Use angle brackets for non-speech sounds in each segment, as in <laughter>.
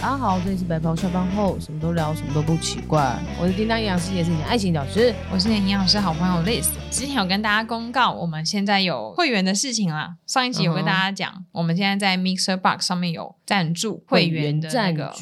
大家好，这里是白袍下班后，什么都聊，什么都不奇怪。我是叮当营养师，也是你的爱情导师。我是你的营养师好朋友 Liz。之前有跟大家公告，我们现在有会员的事情啦。上一集有跟大家讲，我们现在在 Mixer Box 上面有赞助会员的那个，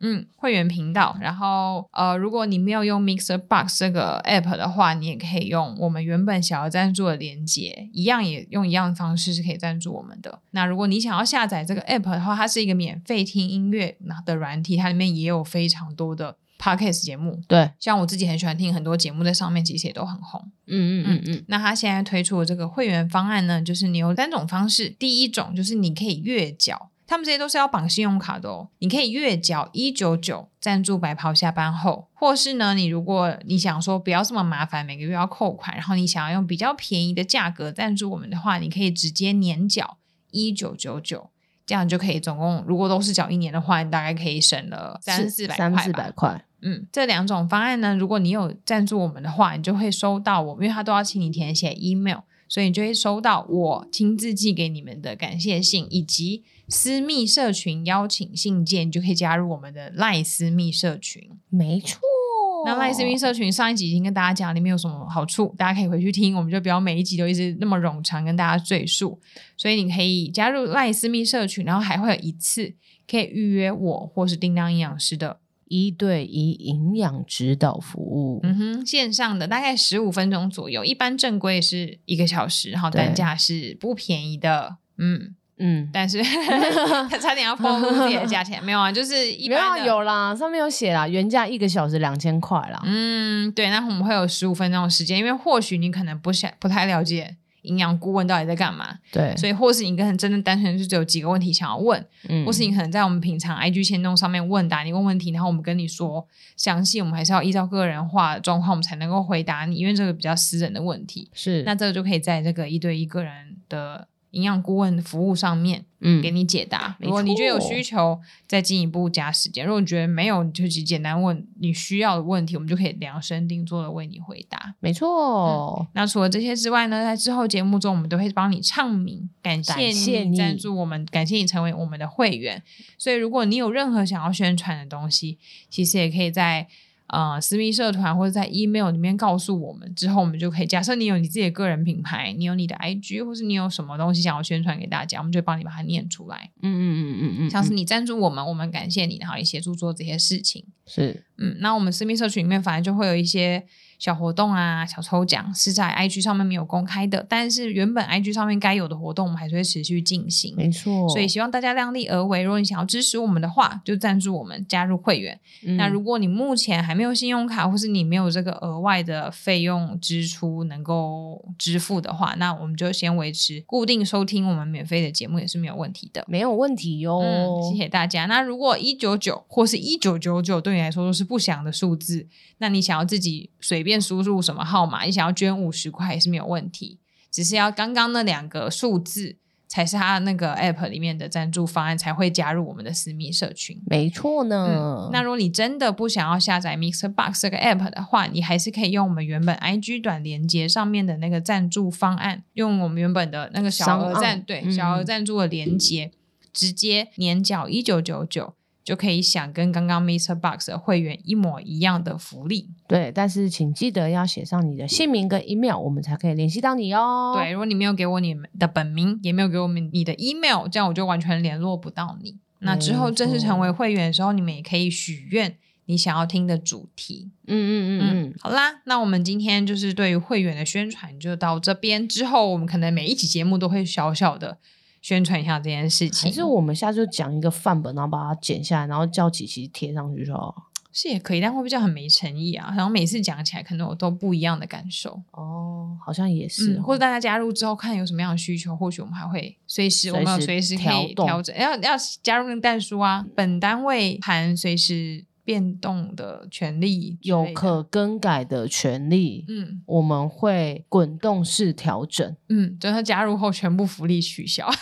嗯，会员频道。然后呃，如果你没有用 Mixer Box 这个 App 的话，你也可以用我们原本想要赞助的连接，一样也用一样的方式是可以赞助我们的。那如果你想要下载这个 App 的话，它是一个免费听音乐的软体，它里面也有非常多的 Podcast 节目。对，像我自己很喜欢听很多节目，在上面其实也都很红。嗯嗯嗯嗯。那他现在推出的这个会员方案呢，就是你有三种方式。第一种就是你可以月缴，他们这些都是要绑信用卡的哦。你可以月缴一九九赞助白袍下班后，或是呢，你如果你想说不要这么麻烦，每个月要扣款，然后你想要用比较便宜的价格赞助我们的话，你可以直接年缴一九九九。这样就可以，总共如果都是缴一年的话，你大概可以省了三四百块。三四百块。嗯，这两种方案呢，如果你有赞助我们的话，你就会收到我们，因为他都要请你填写 email，所以你就会收到我亲自寄给你们的感谢信，以及私密社群邀请信件，你就可以加入我们的赖私密社群。没错。那赖私密社群上一集已经跟大家讲里面有什么好处，大家可以回去听。我们就不要每一集都一直那么冗长跟大家赘述，所以你可以加入赖私密社群，然后还会有一次可以预约我或是叮当营养师的一对一营养指导服务。嗯哼，线上的大概十五分钟左右，一般正规是一个小时，然后单价是不便宜的。嗯。嗯，但是 <laughs> 他差点要暴露自己的价钱，没有啊，就是一般没有有啦，上面有写啦，原价一个小时两千块啦。嗯，对，那我们会有十五分钟的时间，因为或许你可能不想不太了解营养顾问到底在干嘛，对，所以或是你可能真的单纯就只有几个问题想要问，嗯，或是你可能在我们平常 IG 签动上面问答，你问问题，然后我们跟你说详细，我们还是要依照个人化的状况，我们才能够回答你，因为这个比较私人的问题，是，那这个就可以在这个一对一个人的。营养顾问服务上面，嗯，给你解答。如果你觉得有需求，再进一步加时间。如果你觉得没有，你就去简单问你需要的问题，我们就可以量身定做的为你回答。没错。嗯，那除了这些之外呢，在之后节目中，我们都会帮你唱名，感谢你赞助我们，感谢你成为我们的会员。所以，如果你有任何想要宣传的东西，其实也可以在。呃，私密社团或者在 email 里面告诉我们，之后我们就可以。假设你有你自己的个人品牌，你有你的 IG，或是你有什么东西想要宣传给大家，我们就会帮你把它念出来。嗯嗯嗯嗯嗯，像是你赞助我们，我们感谢你，然后也协助做这些事情。是，嗯，那我们私密社群里面反而就会有一些。小活动啊，小抽奖是在 IG 上面没有公开的，但是原本 IG 上面该有的活动，我们还是会持续进行。没错，所以希望大家量力而为。如果你想要支持我们的话，就赞助我们，加入会员。嗯、那如果你目前还没有信用卡，或是你没有这个额外的费用支出能够支付的话，那我们就先维持固定收听我们免费的节目也是没有问题的，没有问题哟、嗯。谢谢大家。那如果一九九或是一九九九对你来说都是不祥的数字，那你想要自己随便输入什么号码，你想要捐五十块也是没有问题，只是要刚刚那两个数字才是他那个 app 里面的赞助方案才会加入我们的私密社群。没错呢、嗯。那如果你真的不想要下载 Mixer Box 这个 app 的话，你还是可以用我们原本 IG 短连接上面的那个赞助方案，用我们原本的那个小额赞对、嗯、小额赞助的连接，直接年缴一九九九。就可以享跟刚刚 Mixer Box 的会员一模一样的福利。对，但是请记得要写上你的姓名跟 email，我们才可以联系到你哦。对，如果你没有给我你们的本名，也没有给我们你的 email，这样我就完全联络不到你。那之后正式成为会员的时候，你们也可以许愿你想要听的主题。嗯嗯嗯嗯，好啦，那我们今天就是对于会员的宣传就到这边。之后我们可能每一期节目都会小小的。宣传一下这件事情，其实我们下次就讲一个范本，然后把它剪下来，然后叫琪琪贴上去就好。是也可以，但会不会很没诚意啊？然后每次讲起来可能我都不一样的感受。哦，好像也是、哦嗯。或者大家加入之后看有什么样的需求，或许我们还会随时，我们有随时可以调整。要要加入那个蛋书啊，本单位含随时变动的权利，有可更改的权利。嗯，我们会滚动式调整。嗯，等他加入后，全部福利取消。<laughs>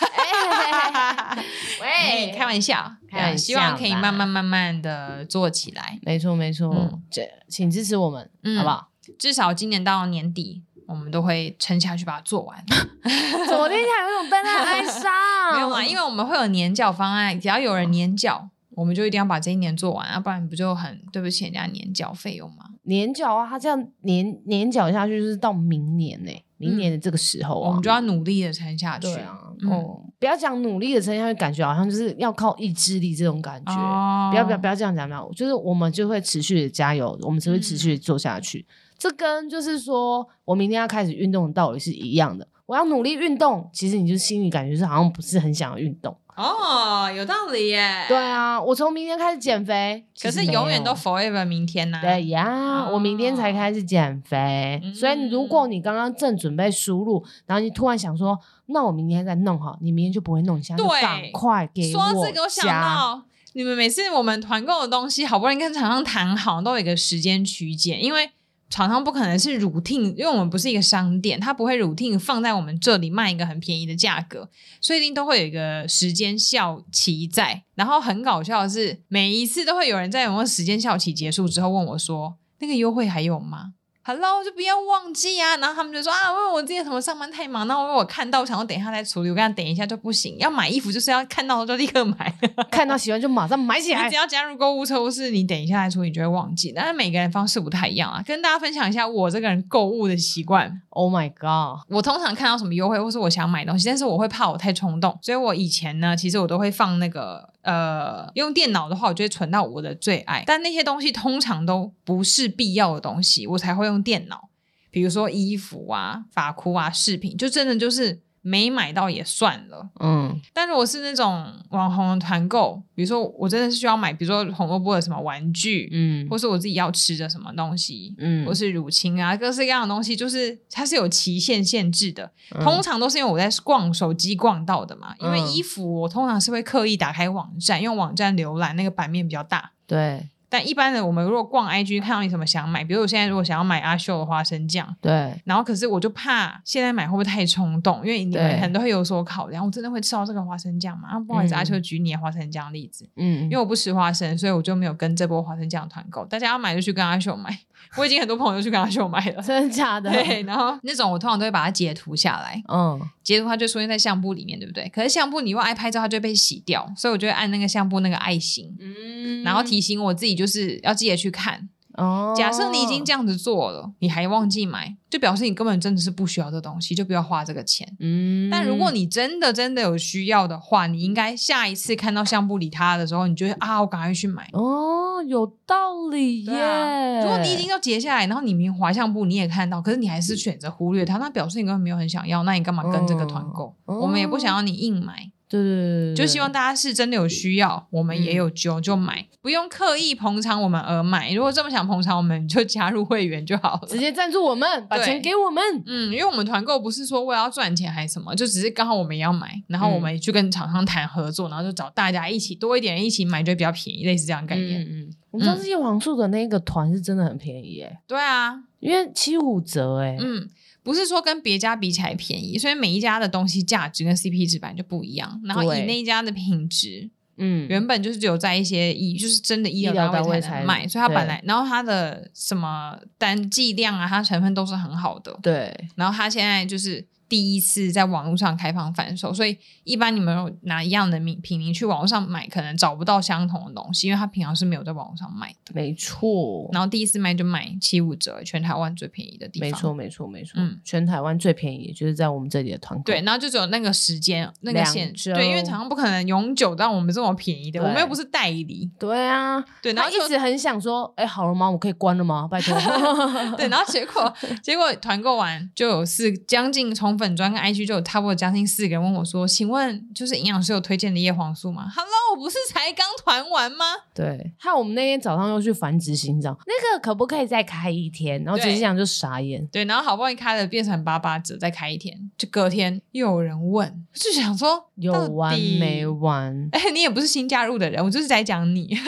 喂，开玩笑，开玩笑，希望可以慢慢慢慢的做起来。没错，没错，这、嗯、请支持我们，嗯、好不好？至少今年到年底，我们都会撑下去把它做完。<laughs> 昨天还有种笨蛋哀伤，没有啊，因为我们会有年缴方案，只要有人年缴，我们就一定要把这一年做完要，不然不就很对不起人家年缴费用吗？年缴啊，他这样年年缴下去就是到明年呢、欸，明年的这个时候、啊嗯，我们就要努力的撑下去。对啊，嗯、哦，不要讲努力的撑下去，感觉好像就是要靠意志力这种感觉。哦、不要不要不要这样讲，不要，就是我们就会持续的加油，我们只会持续的做下去。嗯、这跟就是说我明天要开始运动的道理是一样的。我要努力运动，其实你就心里感觉是好像不是很想要运动。哦，有道理耶。对啊，我从明天开始减肥，可是永远都 forever 明天呐、啊。对呀，哦、我明天才开始减肥，嗯、所以如果你刚刚正准备输入，然后你突然想说，那我明天再弄好，你明天就不会弄，现在就赶快给我。说这个，我想到你们每次我们团购的东西，好不容易跟厂商谈好，都有一个时间区间，因为。厂商不可能是 routine，因为我们不是一个商店，他不会 routine 放在我们这里卖一个很便宜的价格，所以一定都会有一个时间效期在。然后很搞笑的是，每一次都会有人在有没有时间效期结束之后问我说：“那个优惠还有吗？” Hello，就不要忘记啊！然后他们就说啊，因为我今天什么上班太忙，然后因为我看到，我想要等一下再处理，我跟他等一下就不行。要买衣服就是要看到就立刻买，<laughs> 看到喜欢就马上买起来。你只要加入购物车，或是你等一下再处理，你就会忘记。但是每个人方式不太一样啊，跟大家分享一下我这个人购物的习惯。Oh my god！我通常看到什么优惠，或是我想买东西，但是我会怕我太冲动，所以我以前呢，其实我都会放那个。呃，用电脑的话，我就会存到我的最爱。但那些东西通常都不是必要的东西，我才会用电脑。比如说衣服啊、发箍啊、饰品，就真的就是。没买到也算了，嗯，但如果是那种网红的团购，比如说我真的是需要买，比如说红萝卜的什么玩具，嗯，或是我自己要吃的什么东西，嗯，或是乳清啊，各式各样的东西，就是它是有期限限制的，嗯、通常都是因为我在逛手机逛到的嘛，因为衣服我通常是会刻意打开网站，用网站浏览那个版面比较大，对。但一般的，我们如果逛 IG 看到你什么想买，比如我现在如果想要买阿秀的花生酱，对，然后可是我就怕现在买会不会太冲动，因为你们可能都会有所考量，我真的会吃到这个花生酱吗？啊，不好意思，嗯、阿秀举你的花生酱例子，嗯，因为我不吃花生，所以我就没有跟这波花生酱团购，大家要买就去跟阿秀买。我已经很多朋友去跟他秀买了，真的假的？<laughs> 对，然后那种我通常都会把它截图下来，嗯，截图它就出现在相簿里面，对不对？可是相簿你如果爱拍照，它就会被洗掉，所以我就会按那个相簿那个爱心，嗯，然后提醒我自己就是要记得去看。哦，假设你已经这样子做了，你还忘记买，就表示你根本真的是不需要这东西，就不要花这个钱。嗯，但如果你真的真的有需要的话，你应该下一次看到相簿里它的时候，你就会啊，我赶快去买。哦，有道理耶。啊，如果你已经要截下来，然后你明滑相簿你也看到，可是你还是选择忽略它，那表示你根本没有很想要，那你干嘛跟这个团购？哦，我们也不想要你硬买。对对对，就希望大家是真的有需要，我们也有就就买，嗯、不用刻意捧场我们而买。如果这么想捧场我们，就加入会员就好了，直接赞助我们，把钱给我们。嗯，因为我们团购不是说为了要赚钱还是什么，就只是刚好我们也要买，然后我们去跟厂商谈合作，然后就找大家一起多一点人一起买，就比较便宜，类似这样的概念。嗯嗯，我上次叶黄素的那个团是真的很便宜耶。对啊，因为七五折哎。嗯。不是说跟别家比起来便宜，所以每一家的东西价值跟 CP 值本来就不一样。然后以那一家的品质，嗯，原本就是只有在一些医，就是真的医疗单位才能卖，所以它本来，然后它的什么单剂量啊，它成分都是很好的。对，然后它现在就是。第一次在网络上开放贩售，所以一般你们拿一样的名品名去网络上买，可能找不到相同的东西，因为它平常是没有在网络上卖的。没错。然后第一次卖就卖七五折，全台湾最便宜的地方。没错，没错，没错。嗯，全台湾最便宜就是在我们这里的团购。对，然后就只有那个时间那个限制。对，因为厂商不可能永久让我们这么便宜的，我们又不是代理。对啊。对，然后一直很想说，哎，好了吗？我可以关了吗？拜托。<laughs> 对，然后结果结果团购完就有四将近从粉专跟 IG 就。有差不多将近四个人问我说：“请问，就是营养师有推荐的叶黄素吗？”Hello，我不是才刚团完吗？对，害我们那天早上又去繁殖心脏，那个可不可以再开一天？然后执行长就傻眼。对，然后好不容易开了，变成八八折，再开一天，就隔天又有人问，就想说有完没完？哎，<laughs> 你也不是新加入的人，我就是在讲你。<laughs>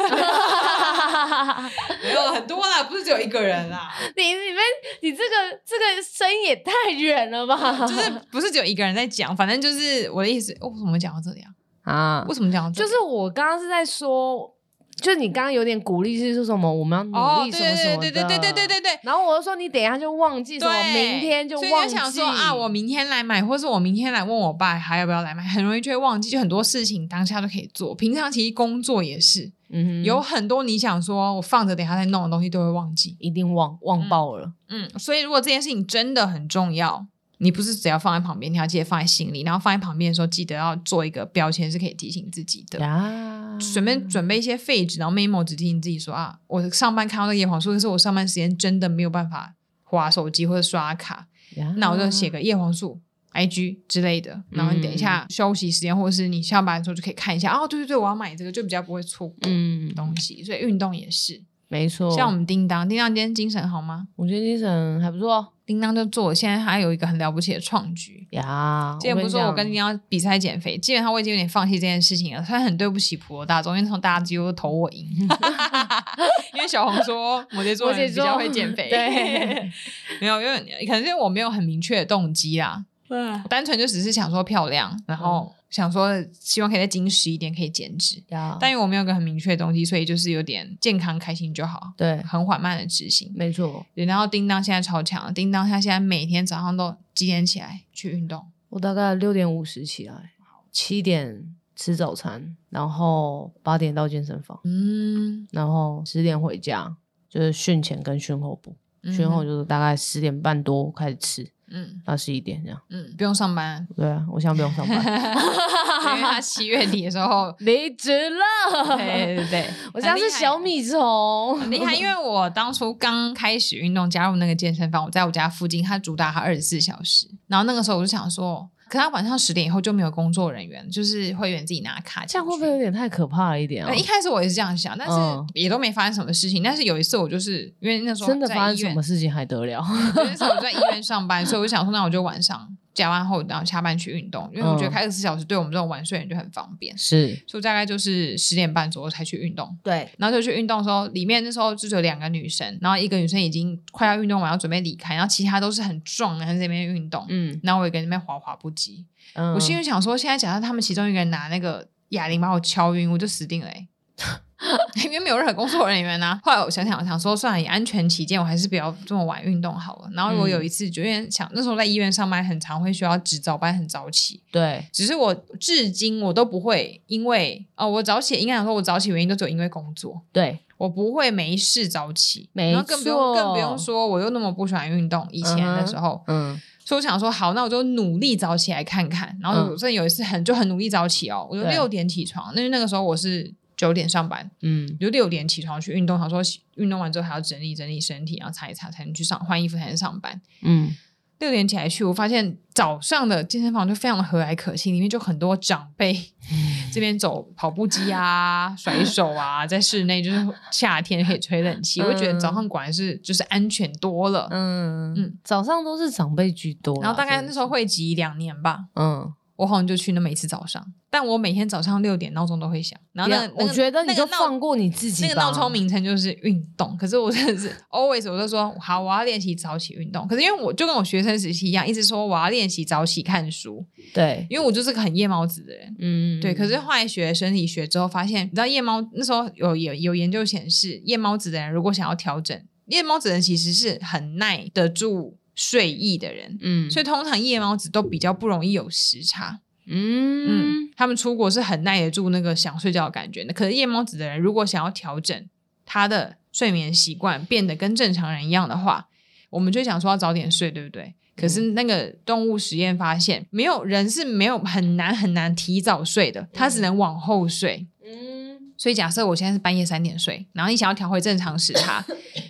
没有很多啦，不是只有一个人啦。<laughs> 你你们你这个这个声也太远了吧？就是 <laughs> 不是只有一个人在讲，反正就是我的意思。为什么讲到这里啊？啊，为什么讲到这里？就是我刚刚是在说，就就你刚刚有点鼓励是说什么我们要努力什么什么的，对对对对对对对。然后我就说你等一下就忘记什么，明天就忘记。所以就想说啊，我明天来买，或是我明天来问我爸还要不要来买，很容易就会忘记。就很多事情当下都可以做，平常其实工作也是，嗯，有很多你想说我放着等下再弄的东西都会忘记，一定忘忘爆了。嗯，所以如果这件事情真的很重要。你不是只要放在旁边，你要记得放在心里，然后放在旁边的时候，记得要做一个标签，是可以提醒自己的。啊，准备准备一些废纸，然后 memo 只提醒自己说啊，我上班看到那个叶黄素，可是我上班时间真的没有办法划手机或者刷卡，呀那我就写个叶黄素 IG 之类的，然后你等一下休息时间，或者是你下班的时候就可以看一下。哦，对对对，我要买这个，就比较不会错过东西。嗯、所以运动也是没错。像我们叮当，叮当今天精神好吗？我觉得精神还不错。叮当就做，现在还有一个很了不起的创举呀！之前不是说我跟叮当比赛减肥，基本上我已经有点放弃这件事情了。虽然很对不起普罗大众，因为从大家几乎都投我赢，<laughs> 因为小红说摩羯座人比较会减肥，<laughs> 对，没有，因为可能是因为我没有很明确的动机啦，嗯，单纯就只是想说漂亮，然后。想说希望可以再精实一点，可以减脂。Yeah. 但因为我没有个很明确的东西，所以就是有点健康开心就好。对，很缓慢的执行。没错。然后叮当现在超强，叮当他现在每天早上都几点起来去运动？我大概六点五十起来，七点吃早餐，然后八点到健身房，嗯，然后十点回家，就是训前跟训后补。训、嗯、后就是大概十点半多开始吃。嗯，到十一点这样。嗯，不用上班。对啊，我现在不用上班，<laughs> 因为他七月底的时候 <laughs> 离职了。对对对，<laughs> 我现在是小米虫，很厉害。因为我当初刚开始运动，加入那个健身房，我在我家附近，它主打它二十四小时。然后那个时候我就想说。可他晚上十点以后就没有工作人员，就是会员自己拿卡。这样会不会有点太可怕了一点啊？一开始我也是这样想，但是也都没发生什么事情。但是有一次我就是因为那时候真的发生什么事情还得了？那时候我在医院上班，所以我想说，那我就晚上。加班后，然后下班去运动，因为我觉得开二十四小时对我们这种晚睡人就很方便。是，所以大概就是十点半左右才去运动。对，然后就去运动的时候，里面那时候就只有两个女生，然后一个女生已经快要运动完，要准备离开，然后其他都是很壮的在那边运动。嗯，然后我也跟那边滑滑步机。嗯，我心里想说，现在假设他们其中一个人拿那个哑铃把我敲晕，我就死定了欸。<laughs> <laughs> 因为没有任何工作人员啊。后来我想想，想说算了，以安全起见，我还是不要这么晚运动好了。然后我有一次就因为想，那时候在医院上班，很常会需要值早班，很早起。对，只是我至今我都不会因为哦，我早起应该想说，我早起原因都只有因为工作。对，我不会没事早起，没，然后更不用更不用说，我又那么不喜欢运动。以前的时候，嗯，嗯，所以我想说，好，那我就努力早起来看看。然后我真的有一次很就很努力早起哦，我就六点起床，那那个时候我是。九点上班，嗯，就六点起床去运动，想说运动完之后还要整理整理身体，然后擦一擦才能去上换衣服才能上班，嗯，六点起来去，我发现早上的健身房就非常的和蔼可亲，里面就很多长辈，嗯、这边走跑步机啊、甩手啊，在室内就是夏天可以吹冷气，<laughs> 我就觉得早上果然是就是安全多了，嗯。嗯，早上都是长辈居多，然后大概那时候会集两年吧，嗯。我好像就去那么一次早上，但我每天早上六点闹钟都会响。然后那个，我觉得你就放过你自己。那个闹钟名称就是运动，可是我真的是 <laughs> always 我就说好，我要练习早起运动。可是因为我就跟我学生时期一样，一直说我要练习早起看书。对，因为我就是个很夜猫子的人。嗯，对。可是后来学生理学之后，发现你知道夜猫那时候有有有研究显示，夜猫子的人如果想要调整，夜猫子的人其实是很耐得住睡意的人。嗯，所以通常夜猫子都比较不容易有时差。嗯嗯，他们出国是很耐得住那个想睡觉的感觉的。可是夜猫子的人，如果想要调整他的睡眠习惯，变得跟正常人一样的话，我们就想说要早点睡，对不对？可是那个动物实验发现，没有人是没有很难很难提早睡的，他只能往后睡。嗯，所以假设我现在是半夜三点睡，然后你想要调回正常时差。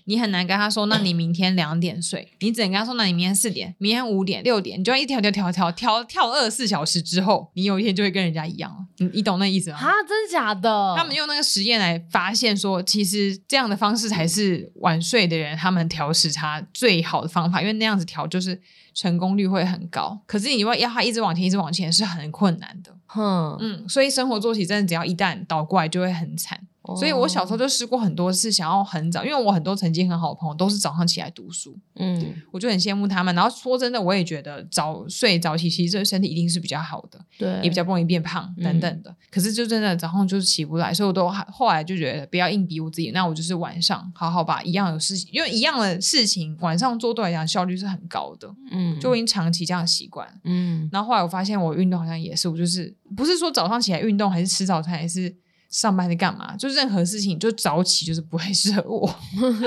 你很难跟他说，那你明天两点睡，你只能跟他说，那你明天四点，明天五点、六点，你就要一调调调调调跳二十四小时之后，你有一天就会跟人家一样了。你你懂那意思吗？啊，真的假的？他们用那个实验来发现说，其实这样的方式才是晚睡的人他们调时差最好的方法，因为那样子调就是成功率会很高。可是你要要他一直往前，一直往前是很困难的。哼，嗯，所以生活作息真的只要一旦倒过来，就会很惨。所以我小时候就试过很多次，想要很早，因为我很多成绩很好的朋友都是早上起来读书，嗯，我就很羡慕他们。然后说真的，我也觉得早睡早起，其实这个身体一定是比较好的，对，也比较不容易变胖等等的。嗯、可是就真的早上就是起不来，所以我都后来就觉得不要硬逼我自己，那我就是晚上好好把一样的事情，因为一样的事情晚上做对来讲效率是很高的，嗯，就已经长期这样习惯，嗯。然后后来我发现我运动好像也是，我就是不是说早上起来运动，还是吃早餐，还是。上班在干嘛？就任何事情，就早起就是不会 <laughs> 适合我。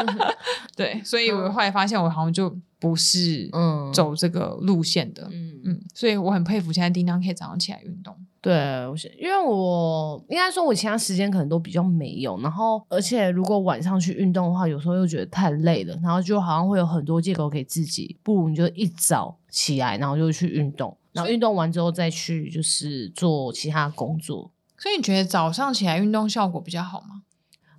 <laughs> 对，所以我后来发现，我好像就不是嗯走这个路线的。嗯嗯，所以我很佩服现在叮当可以早上起来运动。对，我是因为我应该说，我其他时间可能都比较没有。然后，而且如果晚上去运动的话，有时候又觉得太累了，然后就好像会有很多借口给自己。不如你就一早起来，然后就去运动，然后运动完之后再去就是做其他工作。所以你觉得早上起来运动效果比较好吗？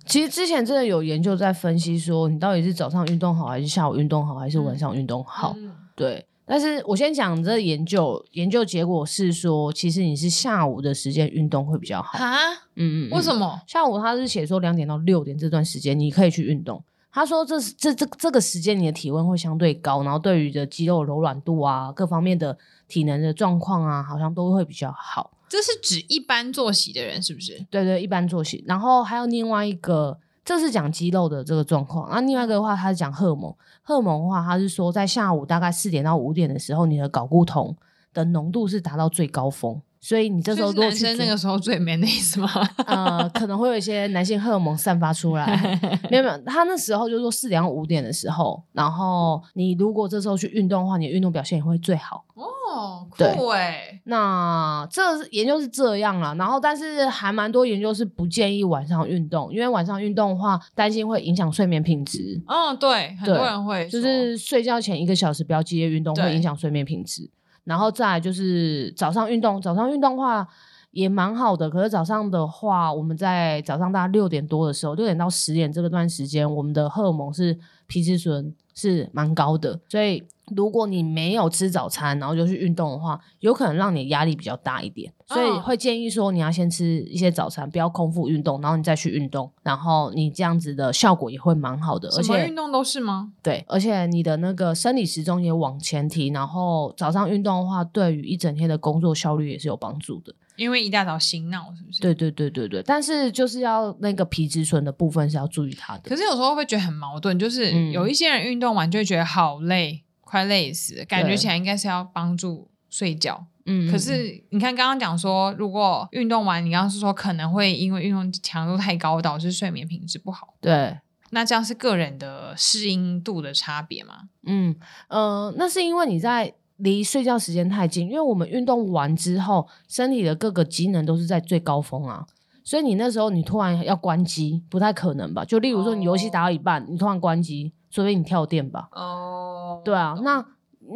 其实之前真的有研究在分析说，你到底是早上运动好，还是下午运动好，还是晚上运动好？嗯、对。但是我先讲这研究，研究结果是说，其实你是下午的时间运动会比较好啊。嗯嗯。为什么？下午他是写说两点到六点这段时间你可以去运动。他说这是这这这个时间你的体温会相对高，然后对于的肌肉柔软度啊，各方面的体能的状况啊，好像都会比较好。这是指一般作息的人是不是？对对，一般作息。然后还有另外一个，这是讲肌肉的这个状况。那另外一个的话，他是讲荷尔蒙。荷尔蒙的话，他是说在下午大概四点到五点的时候，你的睾固酮的浓度是达到最高峰。所以你这时候男生那个时候最 man 的意思吗？<laughs> 呃，可能会有一些男性荷尔蒙散发出来。<laughs> 没有没有，他那时候就是说四点到五点的时候，然后你如果这时候去运动的话，你的运动表现也会最好。哦，酷哎！那这研究是这样了，然后但是还蛮多研究是不建议晚上运动，因为晚上运动的话，担心会影响睡眠品质。嗯，对，很多人会就是睡觉前一个小时不要激烈运动，会影响睡眠品质。然后再就是早上运动，早上运动话也蛮好的。可是早上的话，我们在早上大概六点多的时候，六点到十点这个段时间，我们的荷尔蒙是皮质醇是蛮高的，所以。如果你没有吃早餐，然后就去运动的话，有可能让你压力比较大一点，所以会建议说你要先吃一些早餐，不要空腹运动，然后你再去运动，然后你这样子的效果也会蛮好的。而且运动都是吗？对，而且你的那个生理时钟也往前提，然后早上运动的话，对于一整天的工作效率也是有帮助的。因为一大早醒脑，是不是？对对对对对，但是就是要那个皮质醇的部分是要注意它的。可是有时候会觉得很矛盾，就是有一些人运动完就会觉得好累。快累死，感觉起来应该是要帮助睡觉。嗯，可是你看刚刚讲说，如果运动完，你刚刚是说可能会因为运动强度太高导致睡眠品质不好。对，那这样是个人的适应度的差别吗？嗯呃，那是因为你在离睡觉时间太近，因为我们运动完之后，身体的各个机能都是在最高峰啊，所以你那时候你突然要关机，不太可能吧？就例如说你游戏打到一半，哦、你突然关机。除非你跳电吧，哦，对啊，那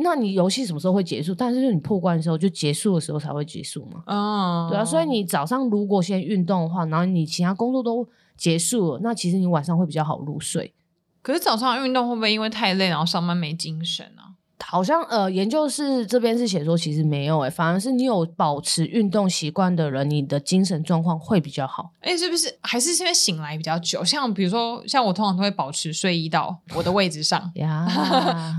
那你游戏什么时候会结束？但是就你破关的时候，就结束的时候才会结束嘛，哦，对啊，所以你早上如果先运动的话，然后你其他工作都结束了，那其实你晚上会比较好入睡。可是早上运动会不会因为太累，然后上班没精神啊？好像呃，研究室这边是写说，其实没有诶、欸，反而是你有保持运动习惯的人，你的精神状况会比较好。哎、欸，是不是？还是因为醒来比较久？像比如说，像我通常都会保持睡意到我的位置上 <laughs> 呀，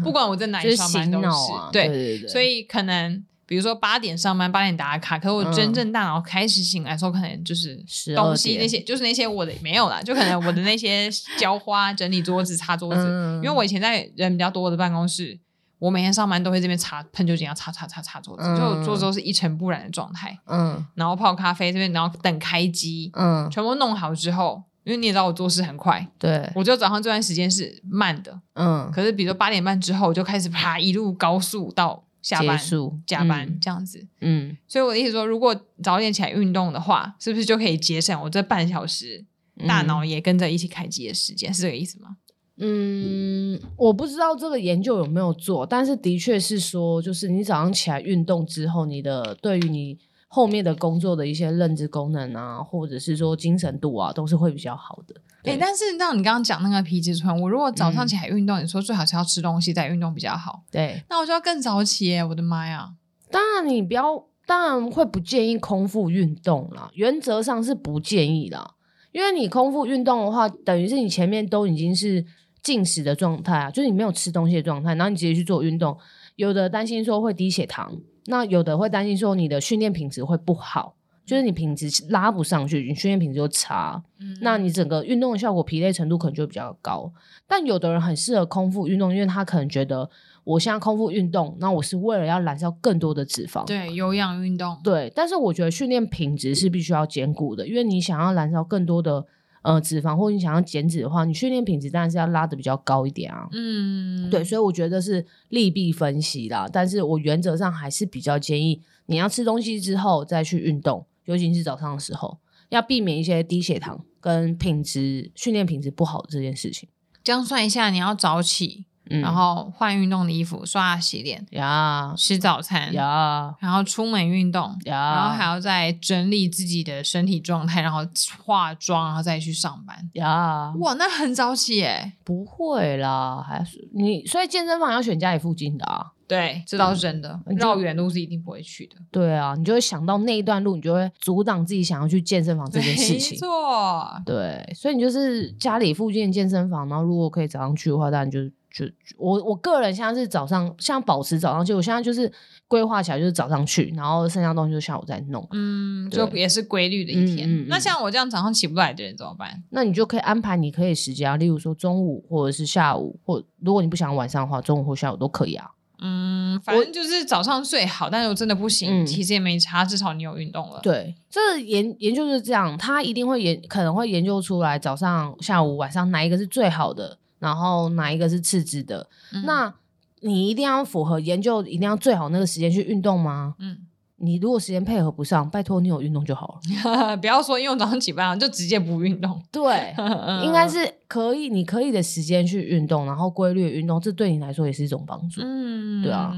不管我在哪里上班都是。是啊、对，对对对。所以可能比如说八点上班，八点打卡，可我真正大脑开始醒来的时候，可能就是东西那些，就是那些我的没有啦，就可能我的那些 <laughs> 浇花、整理桌子、擦桌子。嗯、因为我以前在人比较多的办公室。我每天上班都会这边擦喷酒精，要擦擦擦擦桌子，嗯、就桌子都是一尘不染的状态。嗯，然后泡咖啡这边，然后等开机，嗯，全部弄好之后，因为你也知道我做事很快，对，我就早上这段时间是慢的，嗯，可是比如说八点半之后，我就开始啪一路高速到下班加班、嗯、这样子，嗯，所以我的意思说，如果早点起来运动的话，是不是就可以节省我这半小时大脑也跟着一起开机的时间？嗯、是这个意思吗？嗯，我不知道这个研究有没有做，但是的确是说，就是你早上起来运动之后，你的对于你后面的工作的一些认知功能啊，或者是说精神度啊，都是会比较好的。诶、欸，但是让你刚刚讲那个皮质醇，我如果早上起来运动，嗯、你说最好是要吃东西再运动比较好。对，那我就要更早起耶！我的妈呀！当然你不要，当然会不建议空腹运动啦，原则上是不建议啦。因为你空腹运动的话，等于是你前面都已经是进食的状态啊，就是你没有吃东西的状态，然后你直接去做运动，有的担心说会低血糖，那有的会担心说你的训练品质会不好。就是你品质拉不上去，你训练品质就差，嗯、那你整个运动的效果、疲累程度可能就比较高。但有的人很适合空腹运动，因为他可能觉得我现在空腹运动，那我是为了要燃烧更多的脂肪，对，有氧运动。对，但是我觉得训练品质是必须要兼顾的，因为你想要燃烧更多的呃脂肪，或者你想要减脂的话，你训练品质当然是要拉的比较高一点啊。嗯，对，所以我觉得是利弊分析啦。但是我原则上还是比较建议你要吃东西之后再去运动。尤其是早上的时候，要避免一些低血糖跟品质训练品质不好的这件事情。这样算一下，你要早起，嗯、然后换运动的衣服，刷牙洗脸，呀，吃早餐，呀，然后出门运动，呀，然后还要再整理自己的身体状态，然后化妆，然后再去上班，呀，哇，那很早起耶？不会啦，还是你，所以健身房要选家里附近的啊。对，这倒是真的。绕远路是一定不会去的。对啊，你就会想到那一段路，你就会阻挡自己想要去健身房这件事情。没错，对，所以你就是家里附近的健身房，然后如果可以早上去的话，当然就就我我个人现在是早上，像保持早上去，我现在就是规划起来就是早上去，然后剩下东西就下午再弄。嗯，就也是规律的一天。嗯嗯嗯、那像我这样早上起不来的人怎么办？那你就可以安排你可以时间啊，例如说中午或者是下午，或如果你不想晚上的话，中午或下午都可以啊。嗯，反正就是早上最好，但是我真的不行，嗯、其实也没差，至少你有运动了。对，这个研研究是这样，他一定会研，可能会研究出来早上、下午、晚上哪一个是最好的，然后哪一个是次之的。嗯、那你一定要符合研究，一定要最好那个时间去运动吗？嗯。你如果时间配合不上，拜托你有运动就好了。<laughs> 不要说因为早上起不来就直接不运动。对，<laughs> 应该是可以，你可以的时间去运动，然后规律运动，这对你来说也是一种帮助。嗯，对啊。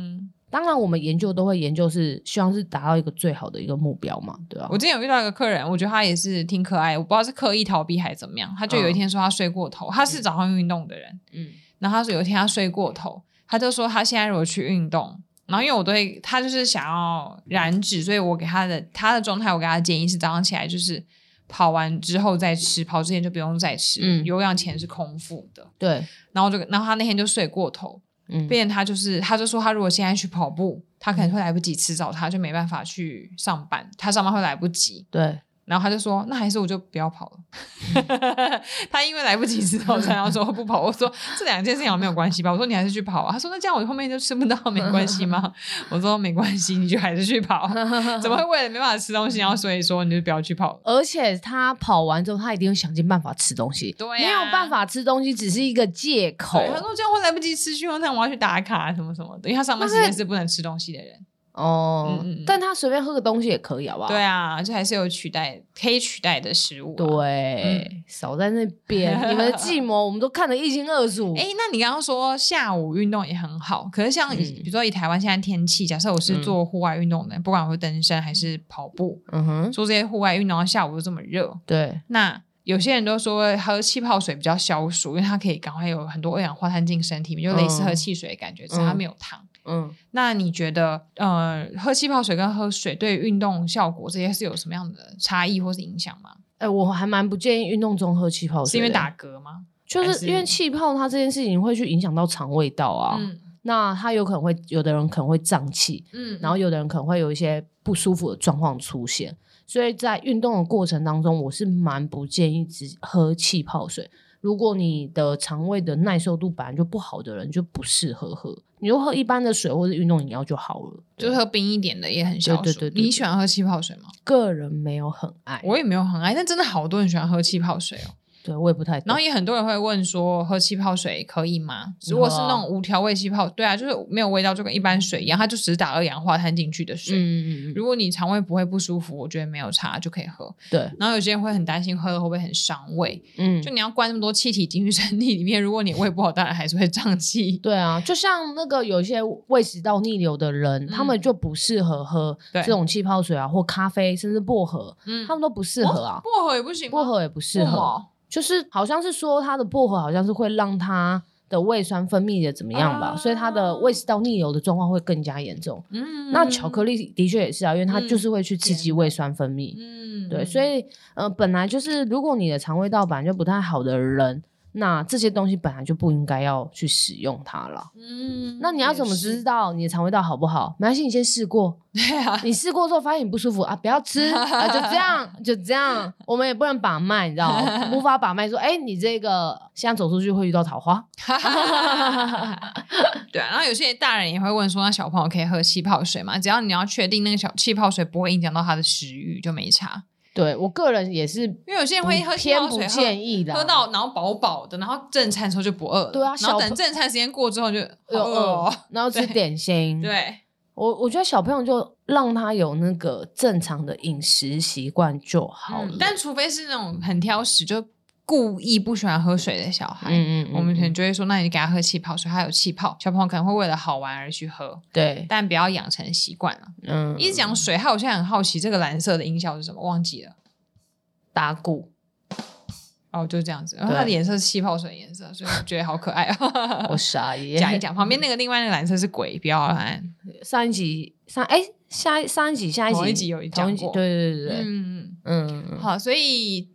当然，我们研究都会研究是希望是达到一个最好的一个目标嘛，对啊。我之前有遇到一个客人，我觉得他也是挺可爱，我不知道是刻意逃避还是怎么样。他就有一天说他睡过头，嗯、他是早上运动的人，嗯，然后他说有一天他睡过头，他就说他现在如果去运动。然后因为我对他就是想要燃脂，所以我给他的他的状态，我给他的建议是早上起来就是跑完之后再吃，跑之前就不用再吃，嗯，有氧前是空腹的，对。然后就然后他那天就睡过头，嗯，变他就是他就说他如果现在去跑步，他可能会来不及吃早餐，他就没办法去上班，他上班会来不及，对。然后他就说：“那还是我就不要跑了。嗯 <laughs> ”他因为来不及吃早餐，然后说不跑。我说：“这两件事情好像没有关系吧？”我说：“你还是去跑啊。”他说：“那这样我后面就吃不到，没关系吗？”我说：“没关系，你就还是去跑。怎么会为了没办法吃东西，然后所以说你就不要去跑？而且他跑完之后，他一定会想尽办法吃东西。对、啊，没有办法吃东西只是一个借口。他说：“这样会来不及吃，去用餐我要去打卡什么什么的，因为他上班时间是不能吃东西的人。”哦，嗯、但他随便喝个东西也可以，好不好？对啊，就还是有取代可以取代的食物、啊。对，嗯、少在那边，你们的计谋我们都看得一清二楚。<laughs> 哎，那你刚刚说下午运动也很好，可是像、嗯、比如说以台湾现在天气，假设我是做户外运动的，嗯、不管我是登山还是跑步，嗯哼，做这些户外运动，下午又这么热，对，那有些人都说喝气泡水比较消暑，因为它可以赶快有很多二氧化碳进身体就类似喝汽水的感觉，只是它没有糖。嗯，那你觉得，呃，喝气泡水跟喝水对运动效果这些是有什么样的差异或是影响吗？哎、欸，我还蛮不建议运动中喝气泡水，是因为打嗝吗？就是因为气泡它这件事情会去影响到肠胃道啊，嗯、那它有可能会有的人可能会胀气，嗯，然后有的人可能会有一些不舒服的状况出现，所以在运动的过程当中，我是蛮不建议只喝气泡水。如果你的肠胃的耐受度本来就不好的人，就不适合喝。你就喝一般的水或者运动饮料就好了，就喝冰一点的也很消暑。对对对对，你喜欢喝气泡水吗？个人没有很爱，我也没有很爱，但真的好多人喜欢喝气泡水哦。对，我也不太懂。然后也很多人会问说，喝气泡水可以吗？如果是那种无调味气泡，对啊，就是没有味道，就跟一般水一样，它就只是打二氧化碳进去的水。嗯，如果你肠胃不会不舒服，我觉得没有差就可以喝。对。然后有些人会很担心喝了会不会很伤胃。嗯。就你要灌那么多气体进去身体里面，如果你胃不好，当然还是会胀气。对啊，就像那个有些胃食道逆流的人，他们就不适合喝这种气泡水啊，或咖啡，甚至薄荷，嗯，他们都不适合啊。薄荷也不行，薄荷也不适合。就是好像是说它的薄荷好像是会让它的胃酸分泌的怎么样吧，啊、所以它的胃食道逆流的状况会更加严重。嗯，那巧克力的确也是啊，因为它就是会去刺激胃酸分泌。嗯，对，所以呃，本来就是如果你的肠胃道本来就不太好的人。那这些东西本来就不应该要去使用它了。嗯，那你要怎么知道你的肠胃道好不好？没关系，你先试过。<laughs> 对啊，你试过之后发现你不舒服啊，不要吃啊，就这样，就这样。我们也不能把脉，你知道吗？无法把脉说，哎、欸，你这个现在走出去会遇到桃花。<laughs> <laughs> 对啊，然后有些大人也会问说，那小朋友可以喝气泡水吗？只要你要确定那个小气泡水不会影响到他的食欲，就没差。对我个人也是，因为有些人会喝偏不建议的，喝到然后饱饱的，然后正餐的时候就不饿。对啊，然后等正餐时间过之后就又饿，然后吃点心。对，我我觉得小朋友就让他有那个正常的饮食习惯就好了，但除非是那种很挑食就。故意不喜欢喝水的小孩，嗯嗯，嗯，我们可能就会说，那你给他喝气泡水，他有气泡，小朋友可能会为了好玩而去喝，对，但不要养成习惯了。嗯，一直讲水，害我现在很好奇，这个蓝色的音效是什么？忘记了，打鼓。哦，就是这样子，然后它的颜色是气泡水颜色，所以我觉得好可爱啊。<laughs> 我傻耶，讲一讲，旁边那个另外那个蓝色是鬼，不要看。上一集上哎，下上一集下一集，有一集有讲过，对对对对，嗯嗯，好，所以。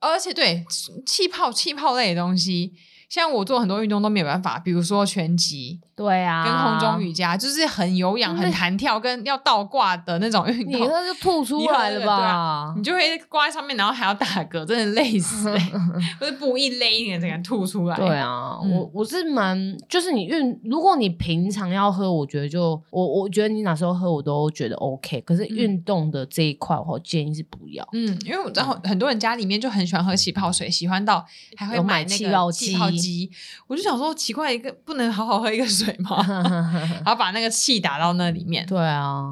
而且对气泡气泡类的东西，像我做很多运动都没有办法，比如说拳击。对啊，跟空中瑜伽就是很有氧、很弹跳，跟要倒挂的那种运动，你那就吐出来了吧？啊、你就会挂在上面，然后还要打嗝，真的累死、欸！不是不一勒一点，整个吐出来。对啊，嗯、我我是蛮，就是你运，如果你平常要喝，我觉得就我我觉得你哪时候喝我都觉得 OK。可是运动的这一块，我建议是不要。嗯，因为我知道很多人家里面就很喜欢喝气泡水，喜欢到还会买那个气泡机。我就想说，奇怪，一个不能好好喝一个水。<laughs> 然后把那个气打到那里面。对啊，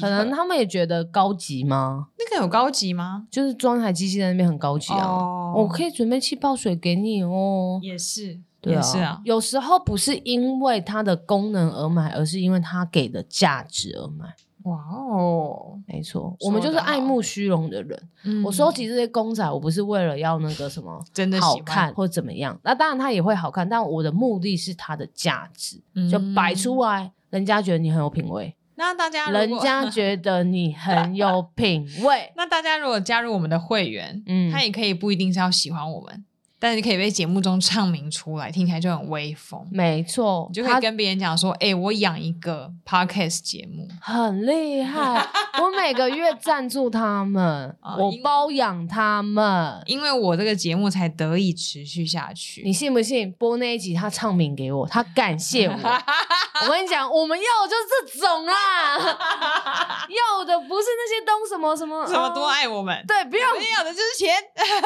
可能他们也觉得高级吗？那个有高级吗？就是装台机器在那边很高级啊。哦，我可以准备气泡水给你哦。也是，对啊，也是啊。有时候不是因为它的功能而买，而是因为它给的价值而买。哇哦，没错，我们就是爱慕虚荣的人。嗯、我收集这些公仔，我不是为了要那个什么 <laughs> 真的好看或怎么样。那当然它也会好看，但我的目的是它的价值，嗯、就摆出来，人家觉得你很有品味。<laughs> 那大家，人家觉得你很有品味。<laughs> 那大家如果加入我们的会员，嗯，他也可以不一定是要喜欢我们。但是你可以被节目中唱名出来，听起来就很威风。没错，你就可以跟别人讲说：“哎、欸，我养一个 podcast 节目，很厉害。<laughs> 我每个月赞助他们，我包养他们，因为我这个节目才得以持续下去。你信不信？播那一集他唱名给我，他感谢我。<laughs> <laughs> 我跟你讲，我们要的就是这种啦，<laughs> 要的不是那些东什么什么什么多爱我们，对，不要，我们要的就是钱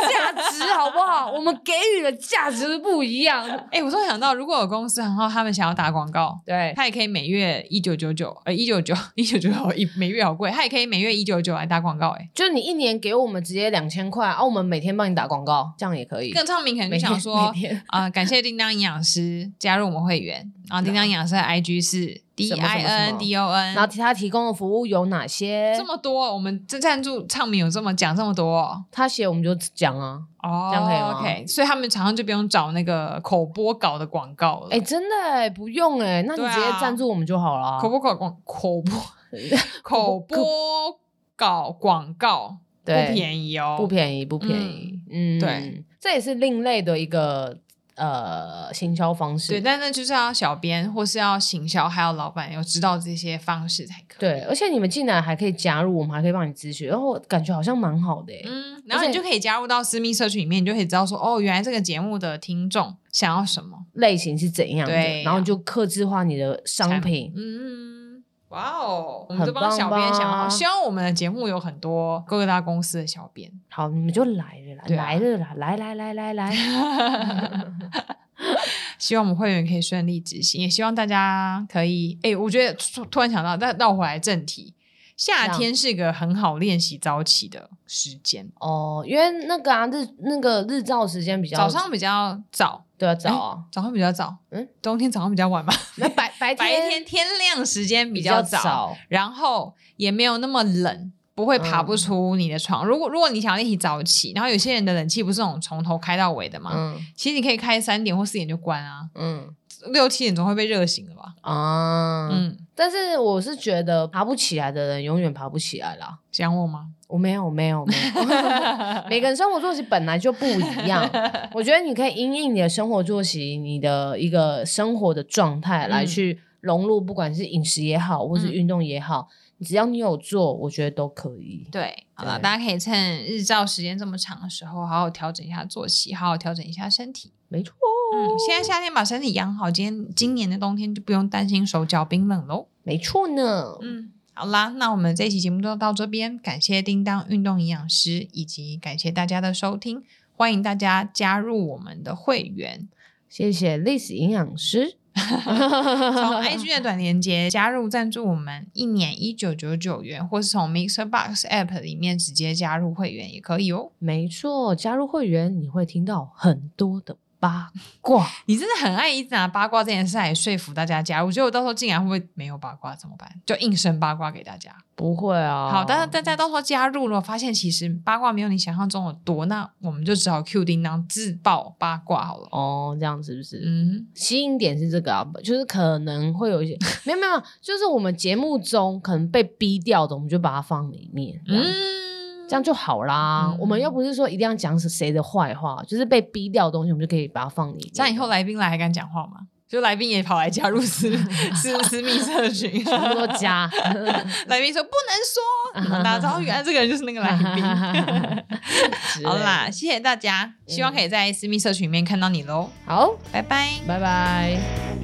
价值，好不好？我们。给予的价值不一样。哎、欸，我突然想到，如果有公司然后，他们想要打广告，对，他也可以每月一九九九，呃，一九九一九九九一每月好贵，他也可以每月一九九来打广告。哎，就是你一年给我们直接两千块，啊，我们每天帮你打广告，这样也可以。更聪明，可能就想说啊、呃，感谢叮当营养师加入我们会员，然后叮当营养师的 IG 是。D I N D O N，然后其他提供的服务有哪些？这么多，我们这赞助唱名有这么讲这么多，他写我们就讲啊，哦，这样可以吗？OK，所以他们常常就不用找那个口播稿的广告了。哎，真的哎，不用哎，那你直接赞助我们就好了。口播稿广口播 <laughs> 口播稿广告不便宜哦，不便宜不便宜，嗯，对，这也是另类的一个。呃，行销方式对，但那就是要小编或是要行销，还有老板要知道这些方式才可以。对，而且你们进来还可以加入，我们还可以帮你咨询，然后感觉好像蛮好的。嗯，然后你就可以加入到私密社群里面，你就可以知道说，哦，原来这个节目的听众想要什么类型是怎样的，对然后你就克制化你的商品。嗯。哇哦，我们这帮小编想好，希望我们的节目有很多各个大公司的小编。好，你们就来了啦，来了啦，来来来来来。<laughs> 希望我们会员可以顺利执行，也希望大家可以。哎，我觉得突然想到，再绕回来正题。夏天是个很好练习早起的时间。哦，因为那个啊日那个日照时间比较早上比较早，对啊早啊，早上比较早，嗯，冬天早上比较晚吧？那白 <laughs> 白白天天亮时间比较早，然后也没有那么冷，不会爬不出你的床。嗯、如果如果你想要一起早起，然后有些人的冷气不是那种从头开到尾的嘛，嗯，其实你可以开三点或四点就关啊，嗯，六七点钟会被热醒了吧？啊，嗯，但是我是觉得爬不起来的人永远爬不起来啦。讲我吗？我没有，我没有，我没有。<laughs> 每个人生活作息本来就不一样，<laughs> 我觉得你可以因应你的生活作息，你的一个生活的状态来去融入，不管是饮食也好，或是运动也好。嗯只要你有做，我觉得都可以。对，好了，大家可以趁日照时间这么长的时候，好好调整一下作息，好好调整一下身体。没错，嗯，现在夏天把身体养好，今天今年的冬天就不用担心手脚冰冷喽。没错呢，嗯，好啦，那我们这期节目就到这边，感谢叮当运动营养师，以及感谢大家的收听，欢迎大家加入我们的会员，谢谢 Liz 营养师。<laughs> 从 <laughs> IG 的短连接加入赞助我们，一年一九九九元，或是从 Mixer Box App 里面直接加入会员也可以哦。没错，加入会员你会听到很多的。八卦，<laughs> 你真的很爱一直拿八卦这件事来说服大家加入。我觉得我到时候竟然会不会没有八卦怎么办？就硬生八卦给大家？不会啊。好，但是大家到时候加入了，发现其实八卦没有你想象中的多，那我们就只好 Q 叮当自爆八卦好了。哦，这样是不是？嗯，吸引点是这个啊，就是可能会有一些 <laughs> 没有没有，就是我们节目中可能被逼掉的，我们就把它放里面。嗯。这样就好啦，嗯、我们又不是说一定要讲是谁的坏话，就是被逼掉的东西，我们就可以把它放里面。这样以后来宾来还敢讲话吗？就来宾也跑来加入私 <laughs> 私私密社群，全部都加。<laughs> 来宾说不能说，<laughs> 哪知道原来这个人就是那个来宾。好啦，谢谢大家，希望可以在私密社群里面看到你喽。好，拜拜，拜拜。